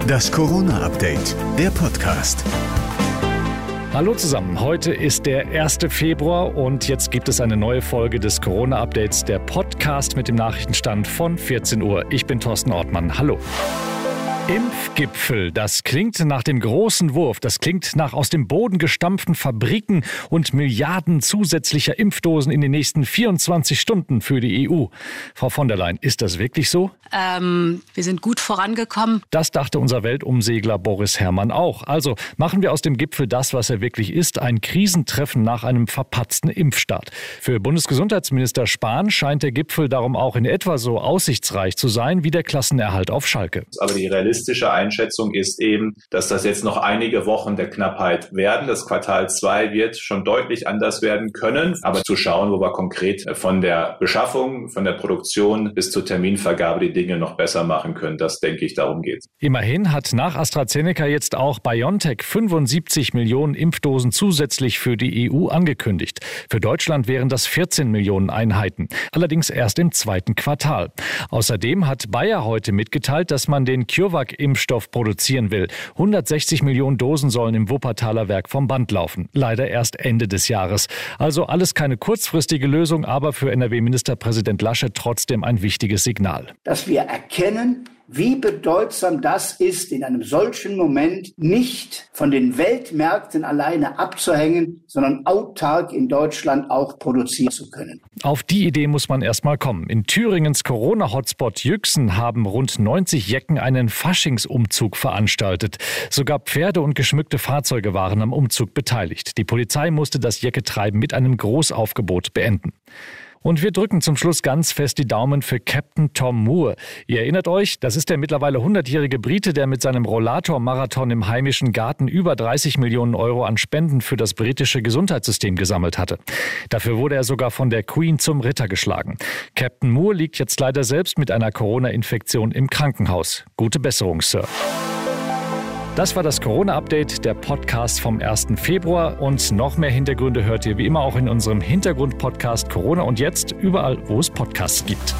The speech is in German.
Das Corona-Update, der Podcast. Hallo zusammen, heute ist der 1. Februar und jetzt gibt es eine neue Folge des Corona-Updates, der Podcast mit dem Nachrichtenstand von 14 Uhr. Ich bin Thorsten Ortmann. Hallo. Impfgipfel, das klingt nach dem großen Wurf, das klingt nach aus dem Boden gestampften Fabriken und Milliarden zusätzlicher Impfdosen in den nächsten 24 Stunden für die EU. Frau von der Leyen, ist das wirklich so? Ähm, wir sind gut vorangekommen. Das dachte unser Weltumsegler Boris Herrmann auch. Also machen wir aus dem Gipfel das, was er wirklich ist, ein Krisentreffen nach einem verpatzten Impfstart. Für Bundesgesundheitsminister Spahn scheint der Gipfel darum auch in etwa so aussichtsreich zu sein wie der Klassenerhalt auf Schalke. Aber die realistische Einschätzung ist eben, dass das jetzt noch einige Wochen der Knappheit werden. Das Quartal 2 wird schon deutlich anders werden können. Aber zu schauen, wo wir konkret von der Beschaffung, von der Produktion bis zur Terminvergabe die Dinge noch besser machen können, das denke ich, darum geht. Immerhin hat nach AstraZeneca jetzt auch BioNTech 75 Millionen Impfdosen zusätzlich für die EU angekündigt. Für Deutschland wären das 14 Millionen Einheiten. Allerdings erst im zweiten Quartal. Außerdem hat Bayer heute mitgeteilt, dass man den CureVac CureVac-Impfstoff produzieren will. 160 Millionen Dosen sollen im Wuppertaler Werk vom Band laufen. Leider erst Ende des Jahres. Also alles keine kurzfristige Lösung, aber für NRW-Ministerpräsident Laschet trotzdem ein wichtiges Signal. Dass wir erkennen, wie bedeutsam das ist, in einem solchen Moment nicht von den Weltmärkten alleine abzuhängen, sondern autark in Deutschland auch produzieren zu können. Auf die Idee muss man erstmal kommen. In Thüringens Corona-Hotspot Jüchsen haben rund 90 Jecken einen Faschingsumzug veranstaltet. Sogar Pferde und geschmückte Fahrzeuge waren am Umzug beteiligt. Die Polizei musste das Jecketreiben mit einem Großaufgebot beenden. Und wir drücken zum Schluss ganz fest die Daumen für Captain Tom Moore. Ihr erinnert euch, das ist der mittlerweile 100-jährige Brite, der mit seinem Rollator-Marathon im heimischen Garten über 30 Millionen Euro an Spenden für das britische Gesundheitssystem gesammelt hatte. Dafür wurde er sogar von der Queen zum Ritter geschlagen. Captain Moore liegt jetzt leider selbst mit einer Corona-Infektion im Krankenhaus. Gute Besserung, Sir. Das war das Corona-Update, der Podcast vom 1. Februar. Und noch mehr Hintergründe hört ihr wie immer auch in unserem Hintergrund-Podcast Corona und jetzt überall, wo es Podcasts gibt.